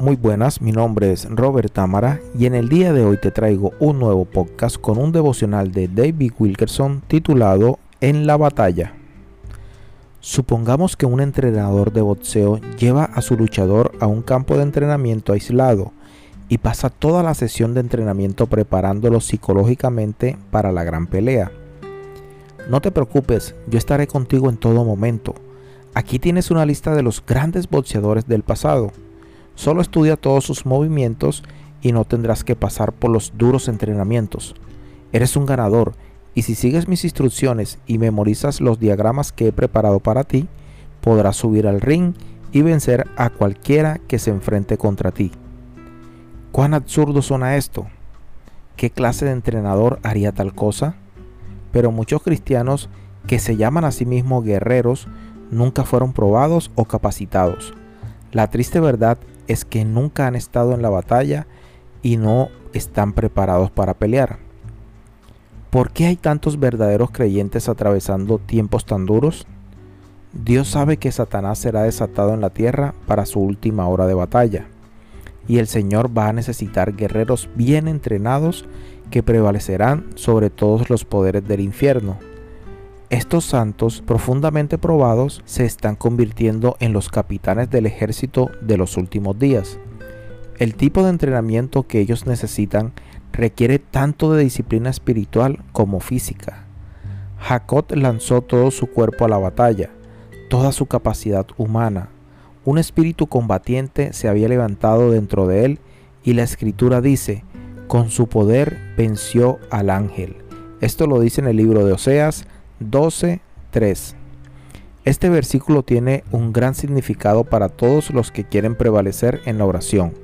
Muy buenas, mi nombre es Robert Tamara y en el día de hoy te traigo un nuevo podcast con un devocional de David Wilkerson titulado En la batalla. Supongamos que un entrenador de boxeo lleva a su luchador a un campo de entrenamiento aislado y pasa toda la sesión de entrenamiento preparándolo psicológicamente para la gran pelea. No te preocupes, yo estaré contigo en todo momento. Aquí tienes una lista de los grandes boxeadores del pasado Solo estudia todos sus movimientos y no tendrás que pasar por los duros entrenamientos. Eres un ganador y si sigues mis instrucciones y memorizas los diagramas que he preparado para ti, podrás subir al ring y vencer a cualquiera que se enfrente contra ti. ¿Cuán absurdo suena esto? ¿Qué clase de entrenador haría tal cosa? Pero muchos cristianos que se llaman a sí mismos guerreros nunca fueron probados o capacitados. La triste verdad es que nunca han estado en la batalla y no están preparados para pelear. ¿Por qué hay tantos verdaderos creyentes atravesando tiempos tan duros? Dios sabe que Satanás será desatado en la tierra para su última hora de batalla, y el Señor va a necesitar guerreros bien entrenados que prevalecerán sobre todos los poderes del infierno. Estos santos, profundamente probados, se están convirtiendo en los capitanes del ejército de los últimos días. El tipo de entrenamiento que ellos necesitan requiere tanto de disciplina espiritual como física. Jacob lanzó todo su cuerpo a la batalla, toda su capacidad humana. Un espíritu combatiente se había levantado dentro de él y la escritura dice, con su poder venció al ángel. Esto lo dice en el libro de Oseas 12.3. Este versículo tiene un gran significado para todos los que quieren prevalecer en la oración.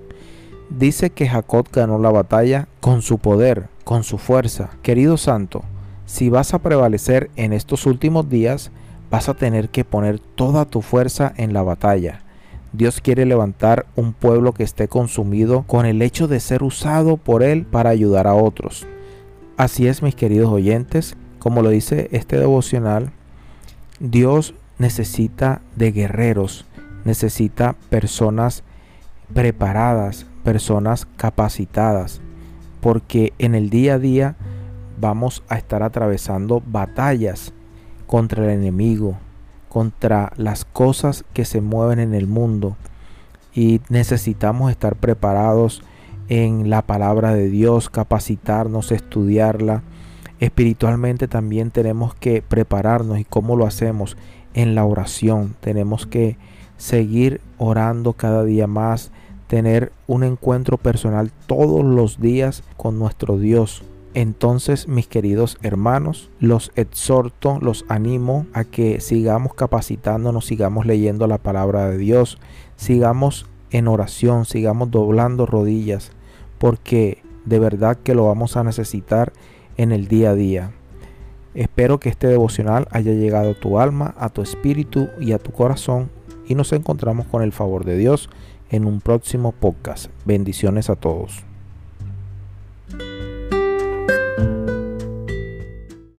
Dice que Jacob ganó la batalla con su poder, con su fuerza. Querido santo, si vas a prevalecer en estos últimos días, vas a tener que poner toda tu fuerza en la batalla. Dios quiere levantar un pueblo que esté consumido con el hecho de ser usado por Él para ayudar a otros. Así es, mis queridos oyentes, como lo dice este devocional, Dios necesita de guerreros, necesita personas preparadas, personas capacitadas, porque en el día a día vamos a estar atravesando batallas contra el enemigo, contra las cosas que se mueven en el mundo y necesitamos estar preparados en la palabra de Dios, capacitarnos, estudiarla, Espiritualmente también tenemos que prepararnos y cómo lo hacemos en la oración. Tenemos que seguir orando cada día más, tener un encuentro personal todos los días con nuestro Dios. Entonces, mis queridos hermanos, los exhorto, los animo a que sigamos capacitándonos, sigamos leyendo la palabra de Dios, sigamos en oración, sigamos doblando rodillas, porque de verdad que lo vamos a necesitar en el día a día. Espero que este devocional haya llegado a tu alma, a tu espíritu y a tu corazón y nos encontramos con el favor de Dios en un próximo podcast. Bendiciones a todos.